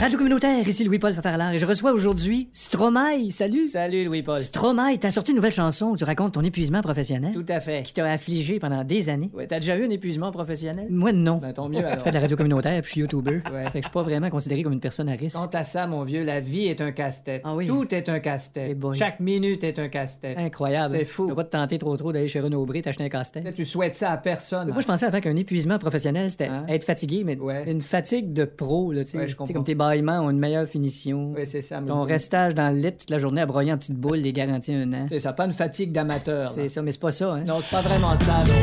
Radio communautaire, ici Louis-Paul Fafarlard et je reçois aujourd'hui Stromae. Salut. Salut Louis-Paul. Stromae, t'as sorti une nouvelle chanson où tu racontes ton épuisement professionnel. Tout à fait. Qui t'a affligé pendant des années. Ouais, t'as déjà eu un épuisement professionnel? Moi, non. Ben, tant mieux alors. Je fais de la radio communautaire puis je suis YouTuber. Ouais. Fait que je suis pas vraiment considéré comme une personne à risque. Quant à ça, mon vieux, la vie est un casse-tête. Ah oui. Tout est un Eh casse-tête. boy. Chaque minute est un casse-tête. Incroyable. C'est fou. T'as pas te tenter trop trop d'aller chez Renaud Bré t'acheter un casse-tête? Tu souhaites ça à personne. Moi, je pensais avant qu'un épuisement professionnel, c'était Hein? être fatigué, mais Ouais. une fatigue de pro, là, tu sais. Ouais, je comme ont une meilleure finition. Oui, c'est ça. Ton restage dans le lit toute la journée à broyer en petites boules, les garanties un an. C'est ça, pas une fatigue d'amateur. C'est ça, mais c'est pas ça, hein. Non, c'est pas vraiment ça, non.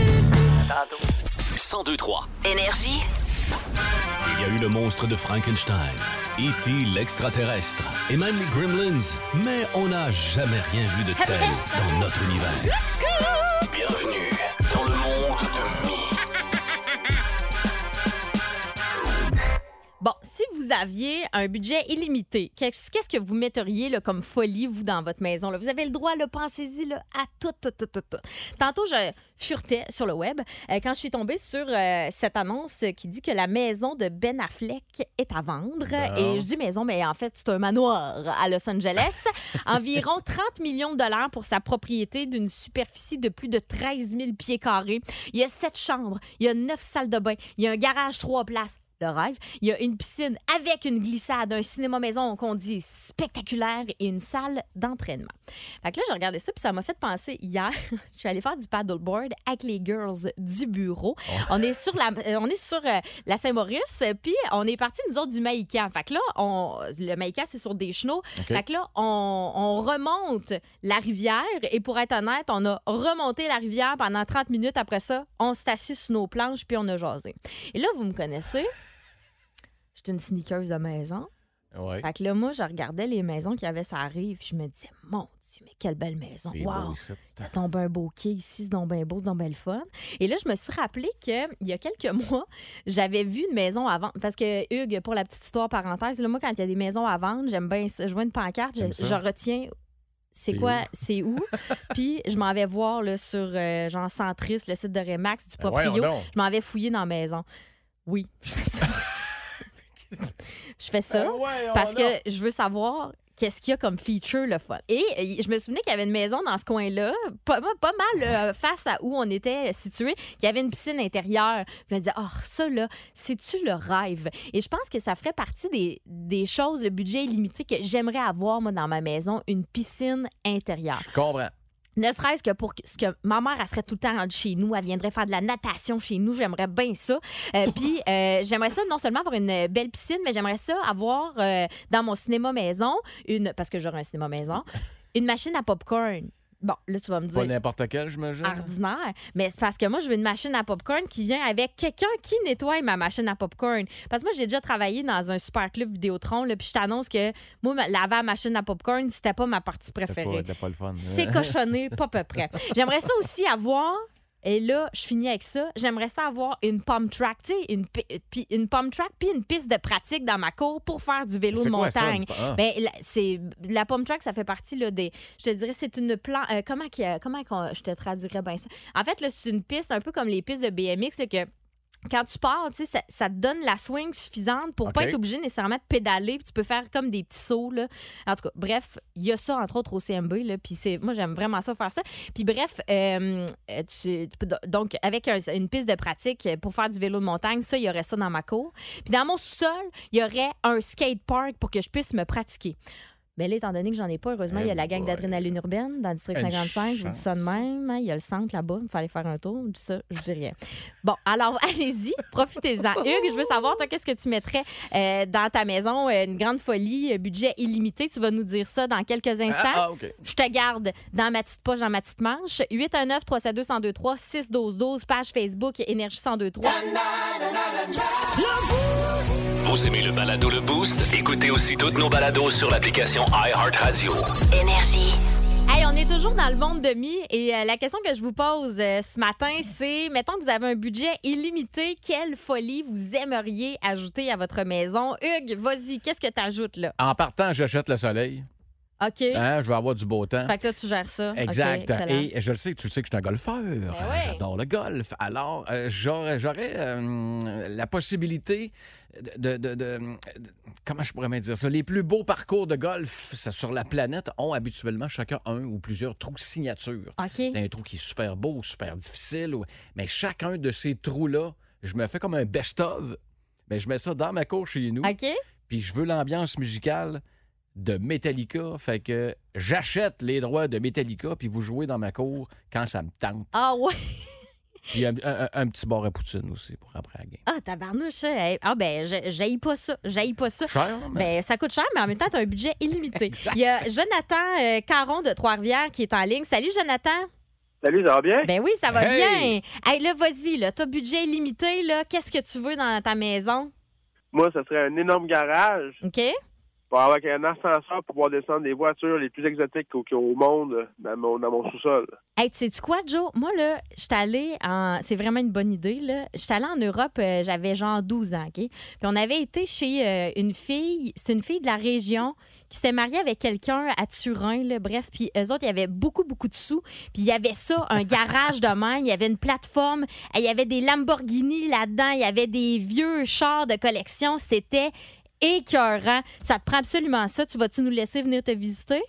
Tantôt. 1023. Énergie. Il y a eu le monstre de Frankenstein, E.T. l'extraterrestre et même les Gremlins, mais on n'a jamais rien vu de tel dans notre univers. Vous aviez un budget illimité, qu'est-ce que vous metteriez là, comme folie, vous, dans votre maison? là? Vous avez le droit, pensez-y à tout, tout, tout, tout, tout. Tantôt, je furetais sur le web euh, quand je suis tombée sur euh, cette annonce qui dit que la maison de Ben Affleck est à vendre. Et je dis maison, mais en fait, c'est un manoir à Los Angeles. Environ 30 millions de dollars pour sa propriété d'une superficie de plus de 13 000 pieds carrés. Il y a sept chambres, il y a neuf salles de bain, il y a un garage trois places le rêve. Il y a une piscine avec une glissade, un cinéma maison qu'on dit spectaculaire et une salle d'entraînement. Fait que là, j'ai regardé ça, puis ça m'a fait penser hier. je suis allée faire du paddleboard avec les girls du bureau. On est sur la, euh, on est sur euh, la Saint-Maurice, puis on est parti nous autres du Maïcan. Fait que là, on, le Maïcan, c'est sur des chenaux. Fait que là, on, on remonte la rivière, et pour être honnête, on a remonté la rivière pendant 30 minutes. Après ça, on s'est assis sur nos planches, puis on a jasé. Et là, vous me connaissez. Une sneakeuse de maison. Ouais. Fait que là, moi, je regardais les maisons qu'il y avait sur la rive, puis je me disais, mon Dieu, mais quelle belle maison. C'est Wow! beau ici. Ça tombe un beau quai ici, c'est donc bien beau, c'est donc bien le fun. Et là, je me suis rappelé qu'il y a quelques mois, j'avais vu une maison à vendre. Parce que, Hugues, pour la petite histoire parenthèse, là, moi, quand il y a des maisons à vendre, j'aime bien ça. Je vois une pancarte, je, retiens c'est C'est quoi, où? c'est où? Puis je m'en vais voir là, sur euh, genre Centris, le site de Remax, du Ben proprio. je m'en vais fouiller dans la maison. Oui, je fais ça. je fais ça voyons parce que je veux savoir qu'est-ce qu'il y a comme feature le fun. Et euh, je me souvenais qu'il y avait une maison dans ce coin-là, pas, pas mal euh, face à où on était situé, qu'il y avait une piscine intérieure. Je me disais, oh, ça là, c'est-tu le rêve? Et je pense que ça ferait partie des, des choses, le budget illimité que j'aimerais avoir, moi, dans ma maison, une piscine intérieure. Je comprends. Ne serait-ce que pour que- ce que ma mère, elle serait tout le temps rendue chez nous, elle viendrait faire de la natation chez nous, j'aimerais bien ça. Euh, Puis euh, j'aimerais ça non seulement avoir une belle piscine, mais j'aimerais ça avoir euh, dans mon cinéma maison, une parce que j'aurais un cinéma maison, une machine à popcorn. Bon, là, tu vas me Pas dire n'importe quel, j'imagine. ordinaire, mais c'est parce que moi, je veux une machine à popcorn qui vient avec quelqu'un qui nettoie ma machine à popcorn. Parce que moi, j'ai déjà travaillé dans un super club Vidéotron, là, puis je t'annonce que moi, laver la machine à popcorn, c'était pas ma partie préférée. pas, c'était pas le fun. C'est cochonné, pas peu près. J'aimerais ça aussi avoir. Et là, je finis avec ça. J'aimerais ça avoir une pump track, tu sais, une, pi- une pump track puis une piste de pratique dans ma cour pour faire du vélo de quoi montagne. ah. Ben, la, c'est la pump track, ça fait partie là, des. Je te dirais, c'est une plan. euh, comment comment je te traduirais bien ça? En fait, là, c'est une piste un peu comme les pistes de BMX là, que quand tu pars, tu sais, ça, ça te donne la swing suffisante pour pas OK. être obligé nécessairement de pédaler. Puis tu peux faire comme des petits sauts. Là. En tout cas, bref, il y a ça, entre autres, au CMB. Là, puis c'est, moi, j'aime vraiment ça, faire ça. Puis bref, euh, tu- donc, avec un- une piste de pratique pour faire du vélo de montagne, ça, il y aurait ça dans ma cour. Puis dans mon sous-sol, il y aurait un skate park pour que je puisse me pratiquer. Ben là, étant donné que j'en ai pas, heureusement, il y a la gang d'adrénaline urbaine dans le district Une 55. Je vous dis ça de même. hein? Il y a le centre là-bas. Il fallait faire un tour. Je dis ça, je dis rien. Bon, alors, allez-y. Profitez-en. Hugues, je veux savoir, toi, qu'est-ce que tu mettrais euh, dans ta maison? Euh, Une grande folie, euh, budget illimité? Tu vas nous dire ça dans quelques instants. Ah, ah, OK. Je te garde dans ma petite poche, dans ma petite manche. 819 372 1023 6 12 12 page Facebook Énergie 1023. Vous aimez le balado Le Boost? Écoutez aussi toutes nos balados sur l'application iHeartRadio. Hey, on est toujours dans le monde de mi et euh, la question que je vous pose euh, ce matin, c'est mettons que vous avez un budget illimité, quelle folie vous aimeriez ajouter à votre maison? Hugues, vas-y, qu'est-ce que tu ajoutes là? En partant, j'achète le soleil. OK. Hein, je vais avoir du beau temps. Fait que là, tu gères ça. Exact. Et je le sais, tu sais que je suis un golfeur. Ben ouais. J'adore le golf. Alors, euh, j'aurais j'aurais, euh, la possibilité de, de- de- de- Comment je pourrais me dire ça? Les plus beaux parcours de golf ça, sur la planète ont habituellement chacun un ou plusieurs trous signature. OK. Un trou qui est super beau, super difficile. ou- Mais chacun de ces trous-là, je me fais comme un best-of. Mais je mets ça dans ma cour chez nous. OK. Puis je veux l'ambiance musicale de Metallica. Fait que j'achète les droits de Metallica, puis vous jouez dans ma cour quand ça me tente. Ah ouais? Puis un, un- un petit bar à poutine aussi pour après la game. Ah, tabarnouche. hein. Ah ben, je- j'haïs pas ça. J'haïs pas ça. Cher, mais... Ben, ça coûte cher, mais en même temps, tu as un budget illimité. Il y a Jonathan euh, Caron de Trois-Rivières qui est en ligne. Salut, Jonathan. Salut, ça va bien? Ben oui, ça va Hey! bien. Hey, là, vas-y, là, t'as budget illimité, là. Qu'est-ce que tu veux dans ta maison? Moi, ça serait un énorme garage OK? Pour avoir un ascenseur pour pouvoir descendre des voitures les plus exotiques au, au monde dans mon, mon sous-sol. Hey, tu sais quoi, Joe? Moi, là, je suis allée en. C'est vraiment une bonne idée, là. Je suis allée en Europe, euh, j'avais genre 12 ans, OK? Puis on avait été chez euh, une fille, c'est une fille de la région qui s'était mariée avec quelqu'un à Turin, là, bref. Puis eux autres, il y avait beaucoup, beaucoup de sous. Puis il y avait ça, un garage de même, il y avait une plateforme, il y avait des Lamborghini là-dedans, il y avait des vieux chars de collection. C'était écœurant. Ça te prend absolument ça. Tu vas-tu nous laisser venir te visiter?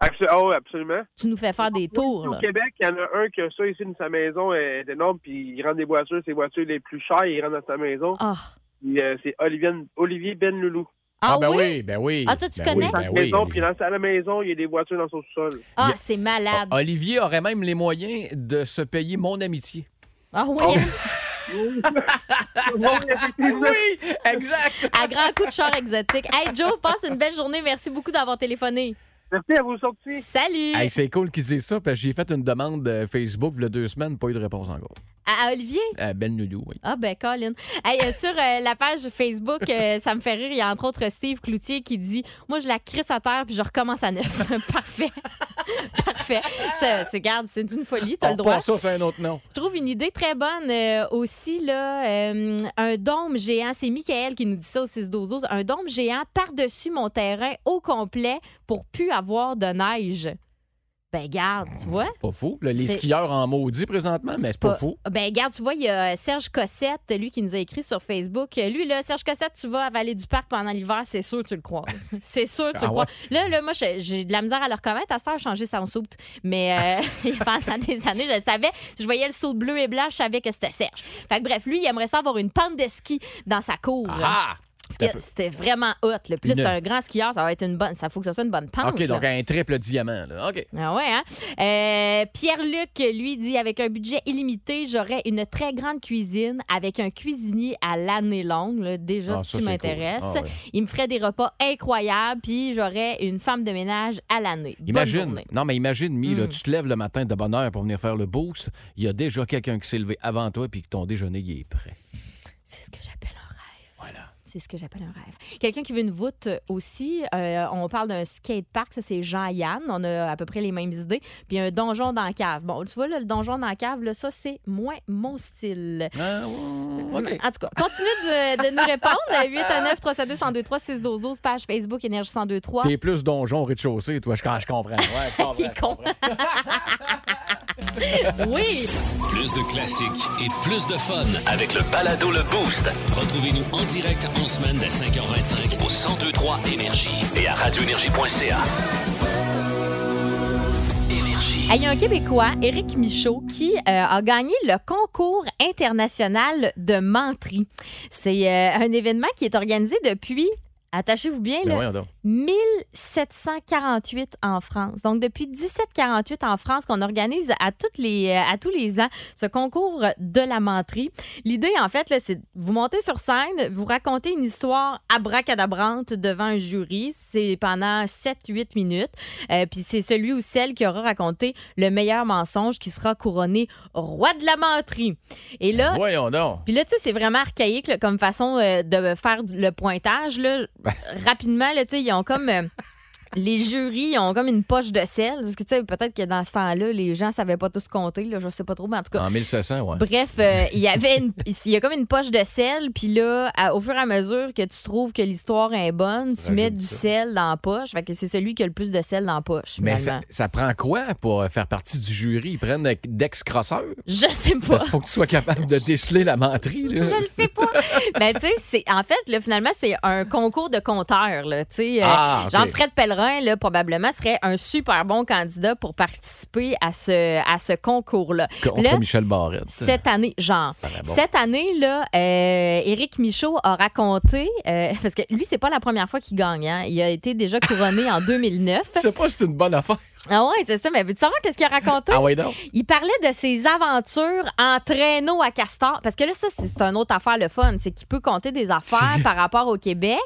Abso- oh, absolument. Tu nous fais faire des tours, Au là. Québec, il y en a un qui a ça ici dans sa maison, est énorme, puis il rend des voitures, ses voitures les plus chères, il rentre dans sa maison. Ah, Puis, euh, c'est Olivier, Olivier Ben Loulou. ah, ben oui? oui, ben oui. Ah, toi, tu Ben connais? oui, Sa ben oui. maison, puis dans sa la maison, il y a des voitures dans son sous-sol. Ah, a- c'est malade. Olivier aurait même les moyens de se payer mon amitié. Ah oui, Oh. Oui, exact. à grand coup de char exotique. Hey Joe, passe une belle journée. Merci beaucoup d'avoir téléphoné. Merci à vous sortis. Salut! Hey, c'est cool qu'ils disent ça, parce que j'ai fait une demande euh, Facebook il y a deux semaines, pas eu de réponse encore. À, à Olivier? Ben Noulou, oui. Ah ben Colin. Hey, euh, sur euh, la page Facebook, euh, ça me fait rire. Il y a entre autres Steve Cloutier qui dit Moi, je la crisse à terre puis je recommence à neuf. Parfait. Parfait. Ça, c'est, garde, c'est une folie, t'as On le droit. ça, c'est un autre nom. Je trouve une idée très bonne euh, aussi, là, euh, un dôme géant. C'est Michael qui nous dit ça au 6 12 Un dôme géant par-dessus mon terrain au complet pour plus avoir de neige. Ben, garde, tu vois. Pas fou. Là, les skieurs en maudit présentement, mais c'est pas, fou. Ben, garde, tu vois, il y a Serge Cossette, lui, qui nous a écrit sur Facebook. Lui, là, Serge Cossette, tu vas à Vallée du Parc pendant l'hiver, c'est sûr tu le croises. c'est sûr tu Ah le crois. Là, là, moi, j'ai- de la misère à le reconnaître. À ce temps, a changé son soupe. Mais euh, pendant des années, je le savais. Si je voyais le saut bleu et blanc, je savais que c'était Serge. Fait que bref, lui, il aimerait ça avoir une pente de ski dans sa cour. Ah! Parce que c'était vraiment hot. Là, Une- c'est un grand skieur, ça va être une bonne. Ça faut que ce soit une bonne pente. OK, là. donc un triple diamant. Là. OK. Ah ouais, hein? Euh, Pierre-Luc, lui, dit avec un budget illimité, j'aurais une très grande cuisine avec un cuisinier à l'année longue. là. Déjà, Ah, ça, tu m'intéresses. cool. Ah, ouais. Il me ferait des repas incroyables, puis j'aurais une femme de ménage à l'année. Imagine, non, mais imagine, Mi, là, Mm. tu te lèves le matin de bonne heure pour venir faire le boost. Il y a déjà quelqu'un qui s'est levé avant toi puis que ton déjeuner il est prêt. C'est ce que j'appelle un. C'est ce que j'appelle un rêve. Quelqu'un qui veut une voûte euh, aussi. euh, on parle d'un skatepark, ça c'est Jean-Yann. On a à peu près les mêmes idées. Puis un donjon dans la cave. Bon, tu vois, là, le donjon dans la cave, là, ça c'est moins mon style. Ah, ouais, OK. En tout cas, continue de, de nous répondre. 8 à 9 372 1023 6 12 12 page Facebook Énergie 1023. T'es plus donjon au rez-de-chaussée, toi, je, je comprends. Ouais, je comprends, Qui est je con. comprends. Oui! Plus de classiques et plus de fun. Avec le balado Le Boost Retrouvez-nous en direct en semaine dès 5h25 au 1023 Énergie et à radioénergie.ca. Énergie. Il y a un Québécois, Éric Michaud, qui euh, a gagné le concours international de menterie. C'est euh, un événement qui est organisé depuis attachez-vous bien, Ben là, voyons donc. 1748 en France. Donc, depuis 1748 en France, qu'on organise à, toutes les, euh, à tous les ans ce concours de la menterie. L'idée, en fait, c'est vous montez sur scène, vous racontez une histoire abracadabrante devant un jury. C'est pendant 7-8 minutes. Euh, Puis c'est celui ou celle qui aura raconté le meilleur mensonge qui sera couronné roi de la menterie. Et là, Voyons donc. puis là, tu sais, c'est vraiment archaïque là, comme façon euh, de faire le pointage. Là. Rapidement, là, ils ont comme. Euh, les jurys ont comme une poche de sel. Parce que, tu sais, peut-être que dans ce temps-là, les gens savaient pas tous compter. Là, je sais pas trop, mais en tout cas. En 1700, ouais. Bref, euh, il y avait une, il y a comme une poche de sel, puis là, à- au fur et à mesure que tu trouves que l'histoire est bonne, tu Rajoute mets du ça. sel dans la poche. Fait que c'est celui qui a le plus de sel dans la poche. Mais ça, prend quoi pour faire partie du jury? Ils prennent d'ex-crosseurs? Je sais pas. Qu'il faut que tu sois capable de déceler la menterie. Là. Je le sais pas. Mais tu sais, en fait, là, finalement, c'est un concours de compteurs. Là, tu sais, euh, Ah. Jean-Fred Pellerin, là, probablement, serait un super bon candidat pour participer à ce, à ce concours-là. Contre Là, Michel Barrette. Cette année, genre, bon. cette année, là, euh, Éric Michaud a raconté, euh, parce que lui, c'est pas la première fois qu'il gagne. hein. Il a été déjà couronné en 2009. Je sais pas si c'est une bonne affaire. Ah ouais, c'est ça. Mais veux-tu savoir qu'est-ce qu'il a raconté? Ah ouais, donc. Il parlait de ses aventures en traîneau à castor. Parce que là, ça, c'est c'est une autre affaire, le fun. C'est qu'il peut compter des affaires par rapport au Québec.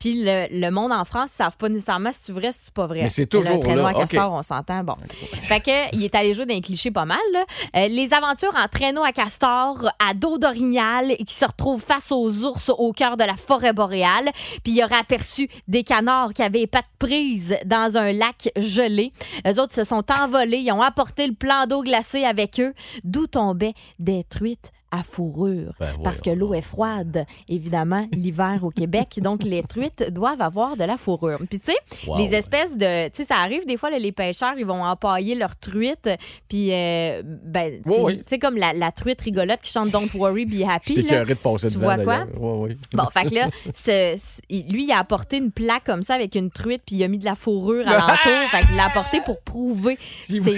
Puis le, le monde en France, ils savent pas nécessairement si tu vrai, si c'est pas vrai. Mais c'est toujours Le traîneau là, à castor, on s'entend. Bon. fait que, il est allé jouer dans les clichés pas mal. là. Euh, les aventures en traîneau à castor, à dos d'orignal, qui se retrouvent face aux ours au cœur de la forêt boréale. Puis il aurait aperçu des canards qui avaient les pattes prises dans un lac gelé. Les autres se sont envolés, ils ont apporté le plan d'eau glacé avec eux, d'où tombaient des truites à fourrure. Ben, parce que l'eau est froide, évidemment, l'hiver au Québec. Donc, les truites doivent avoir de la fourrure. Puis, tu sais, Wow. les espèces de. Tu sais, ça arrive des fois, là, les pêcheurs, ils vont empailler leurs truites. Puis, euh, ben, Oui, oui. tu sais, comme la, la truite rigolote qui chante Don't worry, be happy. Là. de passer Tu vois quoi? ouais. Bon, fait que là, ce- ce- lui, il a apporté une plaque comme ça avec une truite, puis il a mis de la fourrure alentour. fait qu'il l'a apporté pour prouver ses.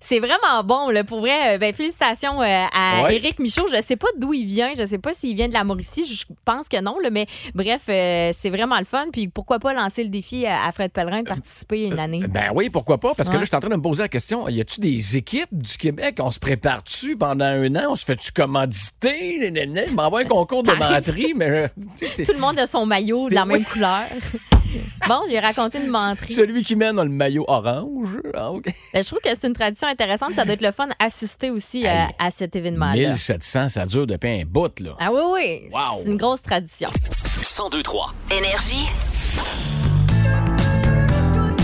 C'est vraiment bon, là. Pour vrai, euh, ben, félicitations euh, à Ouais. Éric Michaud. Je sais pas d'où il vient. Je sais pas s'il vient de la Mauricie. Je pense que non, là. Mais bref, euh, c'est vraiment le fun. Puis pourquoi pas lancer le défi à, à Fred Pellerin de participer une année? Ben oui, pourquoi pas? Parce que Ouais. là, je suis en train de me poser la question y a-tu des équipes du Québec? On se prépare-tu pendant un an? On se fait-tu commanditer? M'envoie un concours de menterie, mais. euh, Tout le monde a son maillot de la même couleur. bon, j'ai raconté une menterie. Celui qui mène a le maillot orange. Ah, OK. Ben, je trouve que c'est une tradition intéressante. Ça doit être le fun d'assister aussi euh, à cet événement-là. 1700, ça dure depuis un bout, là. Ah oui, oui. Wow. C'est une grosse tradition. 1023. Énergie.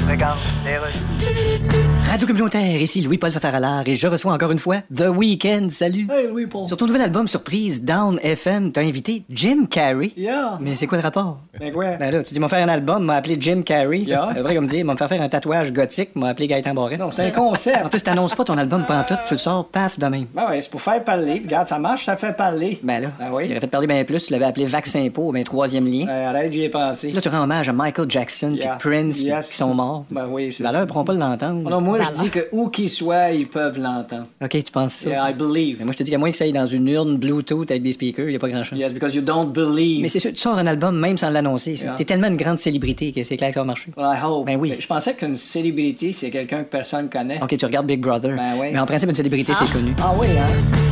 Regarde, les rues. Radio communautaire, ici Louis-Paul Fafaralard et je reçois encore une fois The Weeknd. Salut. Hey, oui, Paul. Sur ton nouvel album surprise, Down FM, t'as invité Jim Carrey. Yeah. Mais c'est quoi le rapport? Ben quoi? Ben là, tu dis, m'en faire un album, m'a appelé Jim Carrey. Yeah. Après, comme dire, m'en faire faire un tatouage gothique, m'a appelé Gaëtan Barret. Non, c'est un concept. En plus, t'annonces pas ton album pendant tout, tu le sors, paf, de même. Ben ouais, c'est pour faire parler. Regarde, ça marche, ça fait parler. Ben là, Ah oui? il aurait fait parler bien plus, tu l'avais appelé Vaccin Po, ben troisième lien. Euh, arrête, j'y ai pensé. Là, tu rends hommage à Michael Jackson Yeah. puis Prince Yes. qui sont morts. Ben oui, c'est pourront pas l'entendre. Non, moi, je dis que où qu'ils soient, ils peuvent l'entendre. OK, tu penses ça? Yeah, I believe. Mais moi, je te dis qu'à moins que ça aille dans une urne Bluetooth avec des speakers, il a pas grand-chose. Yes, because you don't believe. Mais c'est sûr, tu sors un album même sans l'annoncer. Yeah. T'es tellement une grande célébrité que c'est clair que ça va marcher. Well, I hope. Ben oui. Je pensais qu'une célébrité, c'est quelqu'un que personne connaît. OK, tu regardes Big Brother. Ben oui. Mais en principe, une célébrité, c'est connu. Ah oui, hein?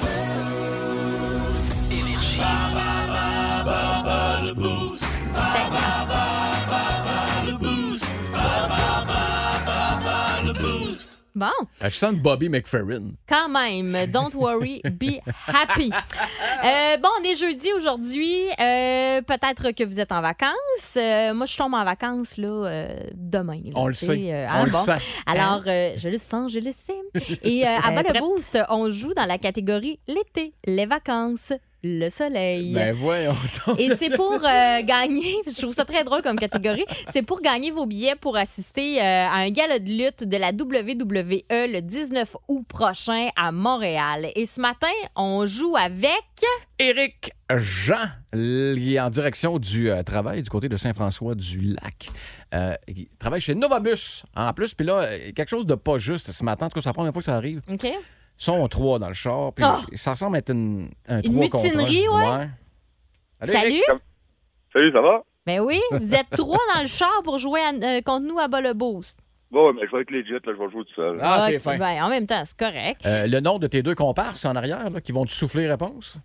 Bon, Je sens Bobby McFerrin. quand même, don't worry, be happy. Euh, bon, on est jeudi aujourd'hui. Euh, Peut-être que vous êtes en vacances. Euh, moi, je tombe en vacances là euh, demain. là, On le sait. euh, On ah, le bon? sait. Alors, euh, je le sens, je le sais. Et euh, à bas le boost, on joue dans la catégorie l'été, les vacances le soleil. Ben voyons donc. Et c'est pour euh, gagner, je trouve ça très drôle comme catégorie, c'est pour gagner vos billets pour assister euh, à un gala de lutte de la WWE le 19 août prochain à Montréal. Et ce matin, on joue avec... Éric Jean, il est en direction du euh, travail du côté de Saint-François-du-Lac. Euh, il travaille chez Novabus en plus. Puis là, quelque chose de pas juste ce matin. En tout cas, c'est la première fois que ça arrive. OK? Ils sont trois dans le char. Puis Oh! ça ressemble être une, un Une trois contre mutinerie, un. ouais. Salut, Salut! Salut, ça va? Ben oui, vous êtes trois dans le char pour jouer à- euh, contre nous à bas le boost. Bon, mais je vais être legit, là, je vais jouer tout seul. Ah, c'est fin. ben, en même temps, c'est correct. Euh, le nom de tes deux comparses en arrière, là, qui vont te souffler réponse?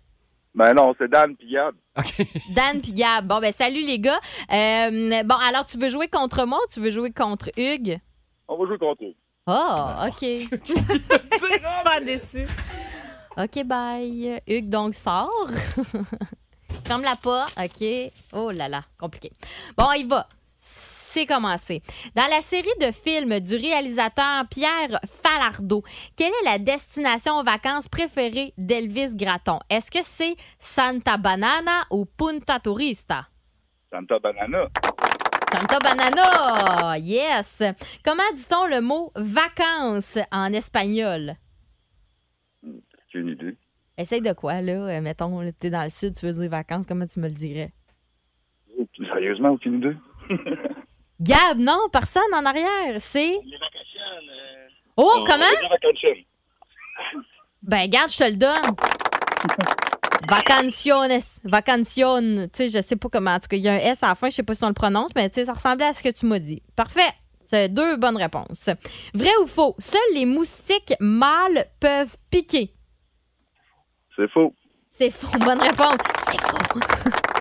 Ben non, c'est Dan pis Gab. Dan puis Gab. Bon, ben salut les gars. Euh, bon, alors tu veux jouer contre moi ou tu veux jouer contre Hugues? On va jouer contre eux. Ah, OK. Super déçu. OK, bye. Hugues, donc, sort. Ferme la porte. OK. Oh là là, compliqué. Bon, il va. C'est commencé. Dans la série de films du réalisateur Pierre Falardeau, quelle est la destination en vacances préférée d'Elvis Gratton? Est-ce que c'est Santa Banana ou Punta Turista? Santa Banana. Santa Banana! Yes! Comment dit-on le mot vacances en espagnol? J'ai une idée. Essaye de quoi, là? Euh, Mettons, t'es dans le sud, tu veux dire vacances, comment tu me le dirais? Sérieusement, aucune idée? Gab, non, personne en arrière. C'est? Oh, comment? Ben, garde, je te le donne. Vacaciones. Vacacion. Tu sais, je sais pas comment. En tout cas, il y a un S à la fin, je sais pas si on le prononce, mais tu sais, ça ressemblait à ce que tu m'as dit. Parfait. C'est deux bonnes réponses. Vrai ou faux? Seuls les moustiques mâles peuvent piquer. C'est faux. C'est faux. Bonne réponse. C'est faux.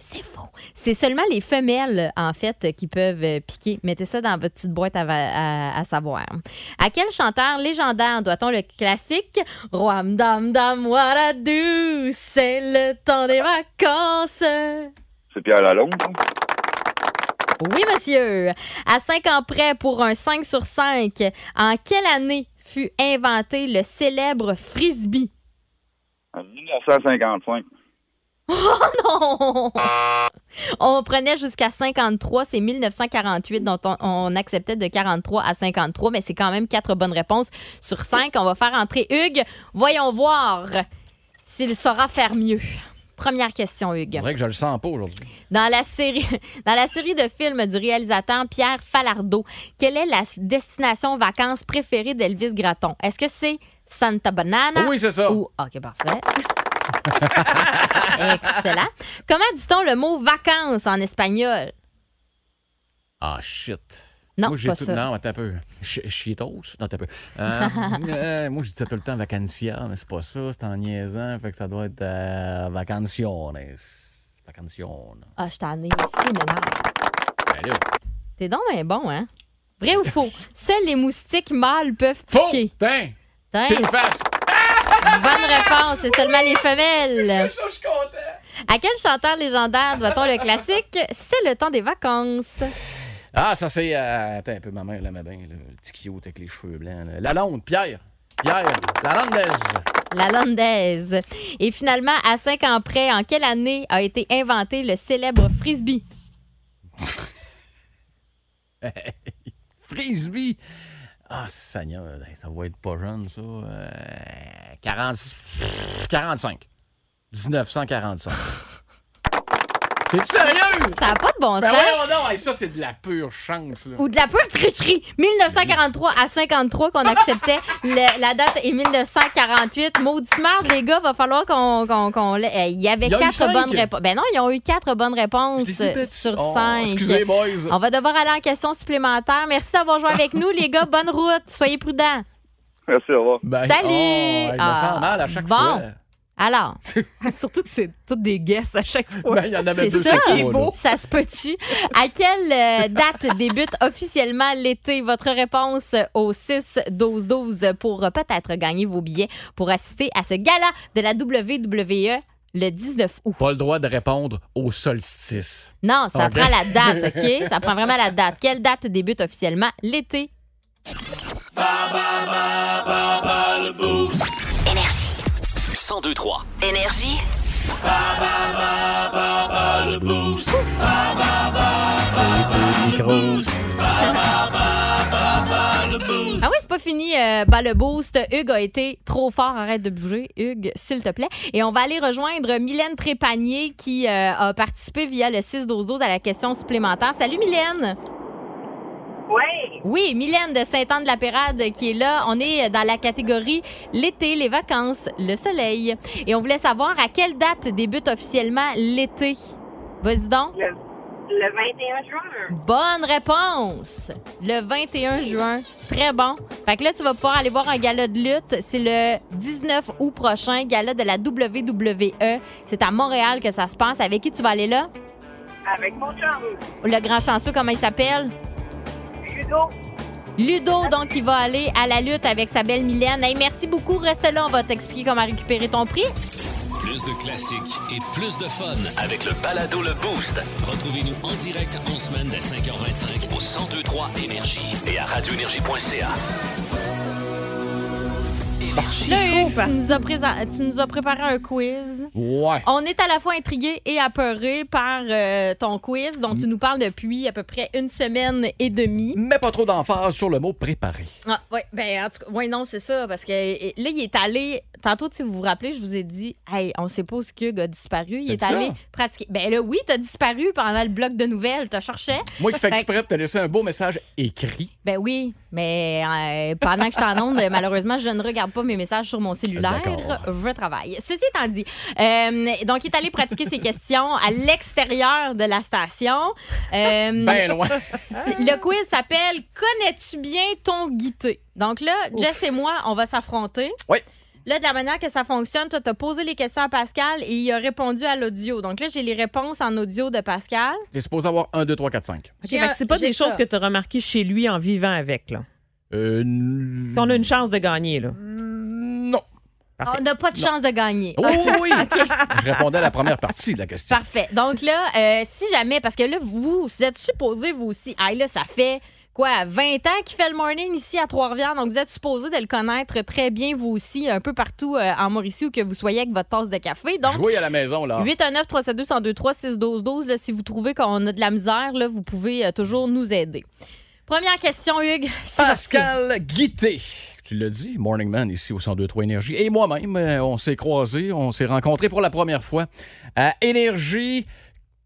C'est faux. C'est seulement les femelles, en fait, qui peuvent euh, piquer. Mettez ça dans votre petite boîte à, va- à- à savoir. À quel chanteur légendaire doit-on le classique? Roam dam dam do? C'est le temps des vacances. C'est Pierre Lalonde. Oui, monsieur. À 5 ans près pour un 5 sur 5, en quelle année fut inventé le célèbre frisbee? En 1955. non! On prenait jusqu'à 53, c'est 1948, dont on, on acceptait de 43 à 53, mais c'est quand même quatre bonnes réponses sur cinq. On va faire entrer Hugues. Voyons voir s'il saura faire mieux. Première question, Hugues. C'est vrai que je le sens pas aujourd'hui. Dans la série, dans la série de films du réalisateur Pierre Falardeau, quelle est la destination vacances préférée d'Elvis Gratton? Est-ce que c'est Santa Banana? Oui, c'est ça. Ou, OK, parfait. Excellent. Comment dit-on le mot vacances en espagnol? Ah, shit. Non, moi, c'est pas tout... ça. Non, attends un peu. Ch- Chitos? Non, attends un peu. Euh, euh, moi, je disais tout le temps vacancia, mais c'est pas ça. C'est en niaisant. Fait que ça doit être euh, vacaciones. Ah, je t'en ai ici, maintenant. Ben. T'es donc bien bon, hein? Vrai ou faux? Seuls les moustiques mâles peuvent Faux! piquer. Tiens! Tain, Pile face! Bonne réponse, c'est seulement les femelles. Ça, je suis content! À quel chanteur légendaire doit-on le classique? C'est le temps des vacances? Ah, ça, c'est. euh, attends un peu, ma mère l'aimait bien, là, le petit cute avec les cheveux blancs. là. La Londe, Pierre. Pierre, la Londaise. La landaise. Et finalement, à cinq ans près, en quelle année a été inventé le célèbre frisbee? Frisbee. Ah, Seigneur, ça va être pas jeune, ça. Euh, 40, 45. 1945. T'es-tu sérieux? Ça n'a pas de bon Ben sens. Hey, ça, c'est de la pure chance, là. Ou de la pure tricherie. 1943 à 53 qu'on acceptait. Le- la date est 1948. Maudit merde, les gars, va falloir qu'on. Eh, Il y avait y quatre bonnes réponses. Ben non, ils ont eu quatre bonnes réponses sur Oh, cinq. excusez, boys. On va devoir aller en question supplémentaire. Merci d'avoir joué avec nous, les gars. Bonne route. Soyez prudents. Merci, au revoir. Ben, Salut! oh, hey, je me Ah, mal à chaque bon. fois. Alors, Surtout que c'est toutes des guesses à chaque fois. Ben, il y en avait c'est deux, ça. c'est trois, là. Ça se peut-tu? À quelle euh, date débute officiellement l'été? Votre réponse au 6-12-12 pour euh, peut-être gagner vos billets pour assister à ce gala de la WWE le 19 août. Pas le droit de répondre au solstice. Non, ça Ok. prend la date, OK? Ça prend vraiment la date. Quelle date débute officiellement l'été? Énergie. 1023. Énergie. le. Ah oui, c'est pas fini. Euh, bah, le boost. Hugues a été trop fort. Arrête de bouger, Hugues, s'il te plaît. Et on va aller rejoindre Mylène Trépanier qui euh, a participé via le 6-12-12 à la question supplémentaire. Salut, Mylène. Oui. Oui, Mylène de Saint-Anne-de-la-Pérade qui est là. On est dans la catégorie l'été, les vacances, le soleil. Et on voulait savoir à quelle date débute officiellement l'été. Vas-y donc. Le, le 21 juin. Bonne réponse! Le 21 juin. C'est très bon. Fait que là, tu vas pouvoir aller voir un gala de lutte. C'est le 19 août prochain, gala de la WWE. C'est à Montréal que ça se passe. Avec qui tu vas aller là? Avec mon chum. Le grand chanceux, comment il s'appelle? Ludo? Ludo, donc, il va aller à la lutte avec sa belle Mylène. Hey, merci beaucoup. Reste là, on va t'expliquer comment récupérer ton prix. Plus de classiques et plus de fun avec le balado Le Boost. Retrouvez-nous en direct en semaine dès 5h25 au 1023 Énergie et à radioénergie.ca. Là, Hugues, tu nous, as présent- tu nous as préparé un quiz. Ouais. On est à la fois intrigué et apeuré par euh, ton quiz dont tu nous parles depuis à peu près une semaine et demie. Mets pas trop d'emphase sur le mot préparé. Ah, ouais, ben, en tout cas, ouais, non, c'est ça, parce que là, il est allé. Tantôt, si vous vous rappelez, je vous ai dit, hey, on sait pas où ce que a disparu. Il est allé pratiquer. Ben là, oui, t'as disparu pendant le bloc de nouvelles, t'as cherché. Moi qui fais exprès de te laisser un beau message écrit. Ben oui, mais euh, pendant que je t'en onde, malheureusement, je ne regarde pas mes messages sur mon cellulaire. Je travaille. Ceci étant dit, euh, donc il est allé pratiquer ses questions à l'extérieur de la station. Euh, Ben loin. Le quiz s'appelle Connais-tu bien ton guité? Donc là, Jess et moi, on va s'affronter. Oui. Là, de la manière que ça fonctionne, toi, tu as posé les questions à Pascal et il a répondu à l'audio. Donc là, j'ai les réponses en audio de Pascal. T'es supposé avoir 1, 2, 3, 4, 5. OK, un- c'est pas des choses que tu as remarquées chez lui en vivant avec. Là. Euh. Si on a une chance de gagner. Là. Non. Parfait. On n'a pas de chance de gagner. Oh OK. oui! Je répondais à la première partie de la question. Parfait. Donc là, euh, si jamais, parce que là, vous, vous êtes supposé, vous aussi, ah là, ça fait quoi, 20 ans qu'il fait le morning ici à Trois-Rivières, donc vous êtes supposé de le connaître très bien, vous aussi, un peu partout euh, en Mauricie où que vous soyez avec votre tasse de café. Donc, à la maison, là. 819 372 1023 6 12 12 là, si vous trouvez qu'on a de la misère, là, vous pouvez euh, toujours nous aider. Première question, Hugues. Pascal Guité. Tu l'as dit, Morning Man ici au 1023 Énergie. Et moi-même, euh, on s'est croisés, on s'est rencontrés pour la première fois à Énergie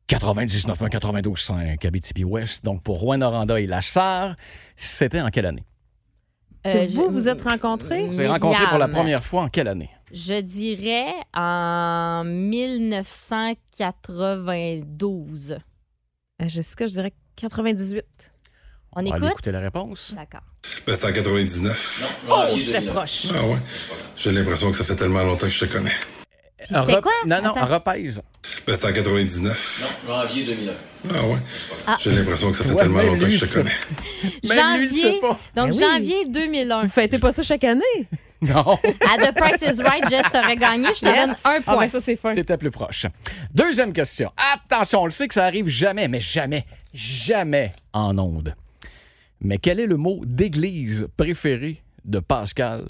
99.1 92.5 Abitibi-Ouest. Donc pour Rouen Noranda et La Sarre, c'était en quelle année? Euh, vous, je- vous êtes rencontrés? On s'est rencontrés pour la première fois en quelle année? Je dirais en 1992. Euh, Jessica, je dirais 98. On On va écoute? écouter la réponse. D'accord. Ben, c'était en 99. Oh, j'étais proche. Ah ouais? J'ai l'impression que ça fait tellement longtemps que je te connais. Puis c'était Rep- quoi? Non, non, Attends. repèse. Ben, c'était en 99. Janvier 2001. Ah ouais? Ah. J'ai l'impression que ça fait tellement longtemps que je te connais. Même lui, il sait Janvier. pas. Donc, Ben oui. janvier 2001. Vous fêtez pas ça chaque année? Non, À The Price is Right, Jess t'aurais gagné. Je te donne un Ah, point. ben ça, c'est fin. t'étais plus proche. Deuxième question. Attention, on le sait que ça arrive jamais, mais jamais, jamais en onde. Mais quel est le mot d'église préféré de Pascal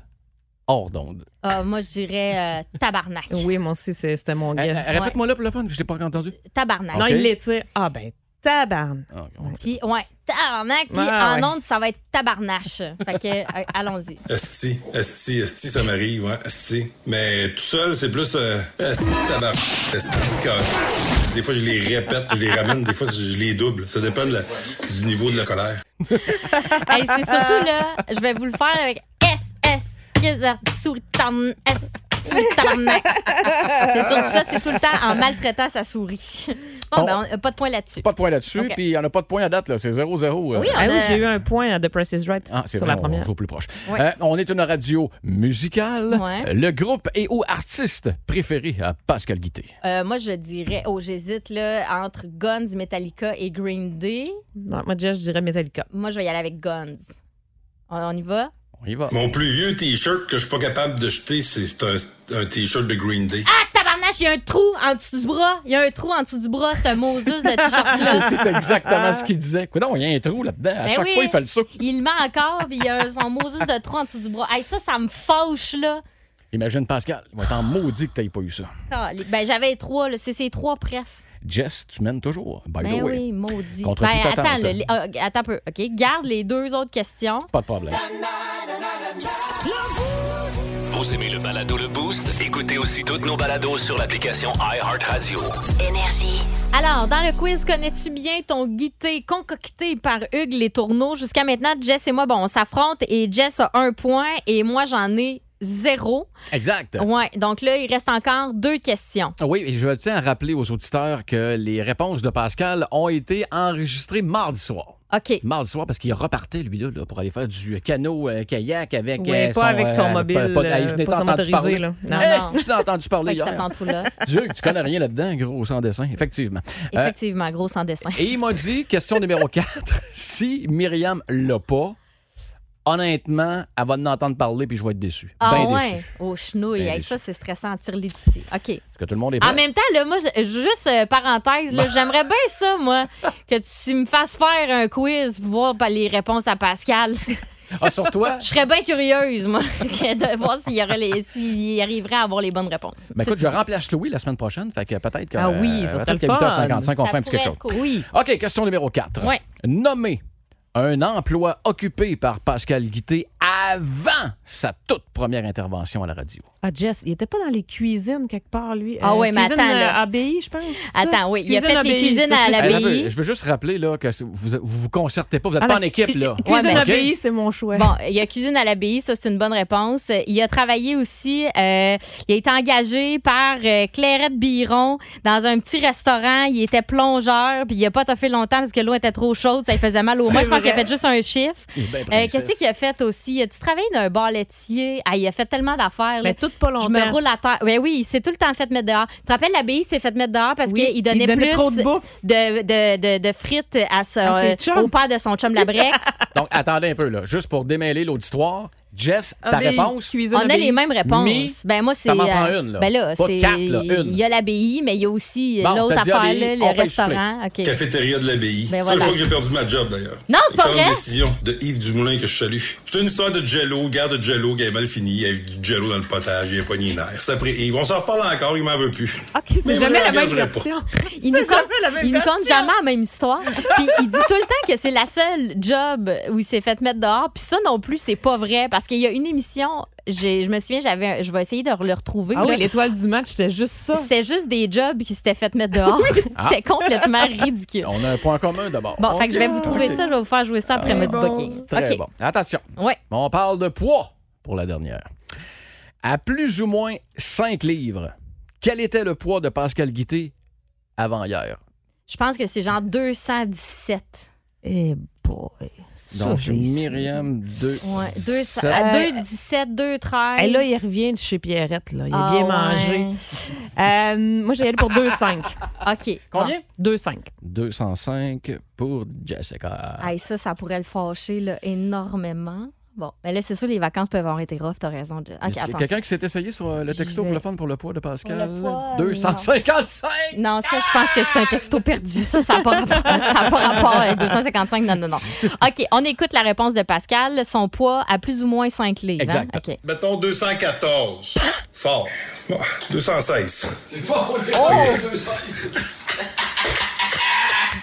hors d'onde? Ah, moi, je dirais euh, tabarnak. Oui, moi aussi, c'est- c'était mon Euh, guess. euh, Répète-moi là pour le fun, je t'ai pas entendu. Tabarnak. Non, Ok. il l'étire. Ah, ben, tabarne. Ah, on- Puis, ouais, tabarnak. Puis, Ah, en ouais. ondes, ça va être tabarnache. Fait que, euh, allons-y. Esti, esti, esti, ça m'arrive, ouais, esti. Mais tout seul, c'est plus euh, esti, esti, Des fois, je les répète, je les ramène, des fois, je les double. Ça dépend de la- du niveau de la colère. Hey, c'est surtout là, je vais vous le faire avec C'est surtout ça, c'est tout le temps en maltraitant sa souris. Bon, Bon. ben, on- pas de point là-dessus. Pas de point là-dessus, Ok. puis il n'y en a pas de point à date, là. C'est 0-0. euh. Oui, on Ah oui, j'ai eu un point à The Price is Right Ah, c'est sur vrai, la on première. joue plus proche. Euh, on est une radio musicale. Ouais. Le groupe et ou artiste préféré à Pascal Guité? Euh, moi, je dirais, oh, j'hésite là entre Guns, Metallica et Green Day. Non, moi, Jess, je dirais Metallica. Moi, je vais y aller avec Guns. On, on y va? On y va. Mon plus vieux T-shirt que je suis pas capable de jeter, c'est un, un T-shirt de Green Day. Ah, tabarnache, il y a un trou en dessous du bras. Il y a un trou en dessous du bras. C'est un Moses, le t-shirt-là. C'est exactement ce qu'il disait. Écoute, il y a un trou là-dedans. À Ben chaque oui. fois, il fait le saut. Il le met encore, puis il y a son Moses de trou en dessous du bras. Hey, ça, ça me fâche, là. Imagine Pascal, il va être en maudit que tu pas eu ça. Ah, ben, j'avais trois, là. c'est ces trois prefs. Jess, tu mènes toujours, by Ben the way. oui, maudit. Contre ben, toute attends, ah, attends un peu, OK? Garde les deux autres questions. Pas de problème. Vous aimez le balado Le Boost? Écoutez aussi toutes nos balados sur l'application iHeartRadio. Énergie. Alors, dans le quiz, connais-tu bien ton guité concocté par Hugues Les Tourneaux? Jusqu'à maintenant, Jess et moi, bon, on s'affronte et Jess a un point et moi, j'en ai zéro. Exact. Ouais, donc là, il reste encore deux questions. Oui, et je tiens à rappeler aux auditeurs que les réponses de Pascal ont été enregistrées mardi soir. OK. Mardi soir, parce qu'il repartait, lui, là, là, pour aller faire du canot-kayak avec Oui, euh, pas avec son euh, mobile, pas- pas- euh, je n'ai pas son entendu parler. là. Non, Hey, non. Je t'ai entendu parler ça hier. Dieu, tu connais rien là-dedans, gros, sans dessin. Effectivement. Euh, Effectivement, gros sans dessin. et il m'a dit, question numéro 4, si Myriam l'a pas, honnêtement, elle va en entendre parler puis je vais être déçu. Ah Ben ouais? déçu. Oh, chenouille. Ben Hey, ça, c'est stressant. Tire les titis. OK. Est-ce que tout le monde est prêt? En même temps, là, moi, je- juste euh, parenthèse, là, j'aimerais bien ça, moi, que tu me fasses faire un quiz pour voir pas les réponses à Pascal. Ah, sur toi? Je serais bien curieuse, moi, de voir s'il y aurait les- s'il arriverait à avoir les bonnes réponses. Ben écoute, je remplace Louis la semaine prochaine, fait que peut-être que, Ah oui, ça euh, serait peut-être le qu'à fun. 8h55, on Ça fait un petit quelque chose. cool. Oui. OK, question numéro 4. Ouais. Nommer un emploi occupé par Pascal Guité avant sa toute première intervention à la radio. Ah, Jess, il était pas dans les cuisines quelque part, lui? Ah ouais, mais cuisine, attends, là. euh, ABI, je pense. Attends, oui, il a fait les ABI, cuisines ça, à c'est- la Hey, ABI. un peu, je veux juste rappeler là, que vous vous, vous concertez pas, vous n'êtes Ah, pas en mais- équipe. là. Cuisine Ouais, mais- ABI, c'est mon choix. Bon, il y a cuisine à l'abbaye, ça c'est une bonne réponse. Il a travaillé aussi, euh, il a été engagé par euh, Clairette Biron dans un petit restaurant. Il était plongeur, puis il a pas toffé longtemps parce que l'eau était trop chaude, ça lui faisait mal Je pense qu'il a fait juste un chiffre. Euh. Qu'est-ce qu'il a fait aussi? As-tu travaillé dans un bar laitier? Ah, il a fait tellement d'affaires. Mais tout pas Je longtemps. me roule à terre. Ben oui, il s'est tout le temps fait mettre dehors. Tu te rappelles, l'abbaye s'est fait mettre dehors parce Oui, qu'il donnait, il donnait plus trop de bouffe. de, de, de- de frites à son- À ses euh, au père de son chum Labrec. Donc, attendez un peu, là, juste pour démêler l'auditoire. Jess, ta ABI, réponse? cuisine On a les mêmes réponses. Mais ben moi c'est ça m'en prend euh, une, là. Ben là, Pas c'est quatre, là, une. il y a l'abbaye, mais il y a aussi euh, Bon, l'autre affaire là, on le restaurant. OK. Cafétéria de l'abbaye. Ben C'est la voilà. fois que j'ai perdu ma job, d'ailleurs. Non, c'est pas vrai. décision de Yves Dumoulin que je salue. C'est une histoire de jello, guerre de jello qui avait mal fini. Il y avait du jello dans le potage, il avait pogné les nerfs. Après Yves, on s'en reparle encore, il m'en veut plus. OK, c'est Mais jamais la même version. Il nous C'est compte, jamais la même il nous version. compte jamais la même histoire. Puis il dit tout le temps que c'est la seule job où il s'est fait mettre dehors. Puis ça non plus, c'est pas vrai parce qu'il y a une émission, je me souviens, j'avais, un- je vais essayer de le retrouver. Ah là. oui, l'étoile du match, c'était juste ça. C'était juste des jobs qui s'étaient fait mettre dehors. C'était complètement ridicule. On a un point commun d'abord. Bon, fait que je vais vous trouver ça, je vais vous faire jouer ça après Ah, bon. Booking. Très OK. bon. Attention. Ouais. On parle de poids pour la dernière. À plus ou moins 5 livres, quel était le poids de Pascal Guité avant hier? Je pense que c'est genre 217. Eh boy. Donc, Myriam 2. Ouais, 2, sept. à Euh, 2,17, 2,13. Et là, il revient de chez Pierrette. Là. Il a Ah, bien ouais. mangé. Euh, moi, j'ai allé pour 2,5. OK. Combien? 2,5. 205 pour Jessica. Ah. Hey, ça, ça pourrait le fâcher là, énormément. Bon, mais là, c'est sûr, les vacances peuvent avoir été rough, t'as raison. Jess. OK. Quelqu'un qui s'est essayé sur euh, le texto pour vais- le fun pour le poids de Pascal? Pour le poids, 255! Non, ça, je pense que c'est un texto perdu. Ça, ça n'a pas, rapport- ça a pas rapport avec 255. Non, non, non. OK, on écoute la réponse de Pascal. Son poids à plus ou moins 5 livres. hein? Exact. OK. Mettons 214. Fort. Ah, 216.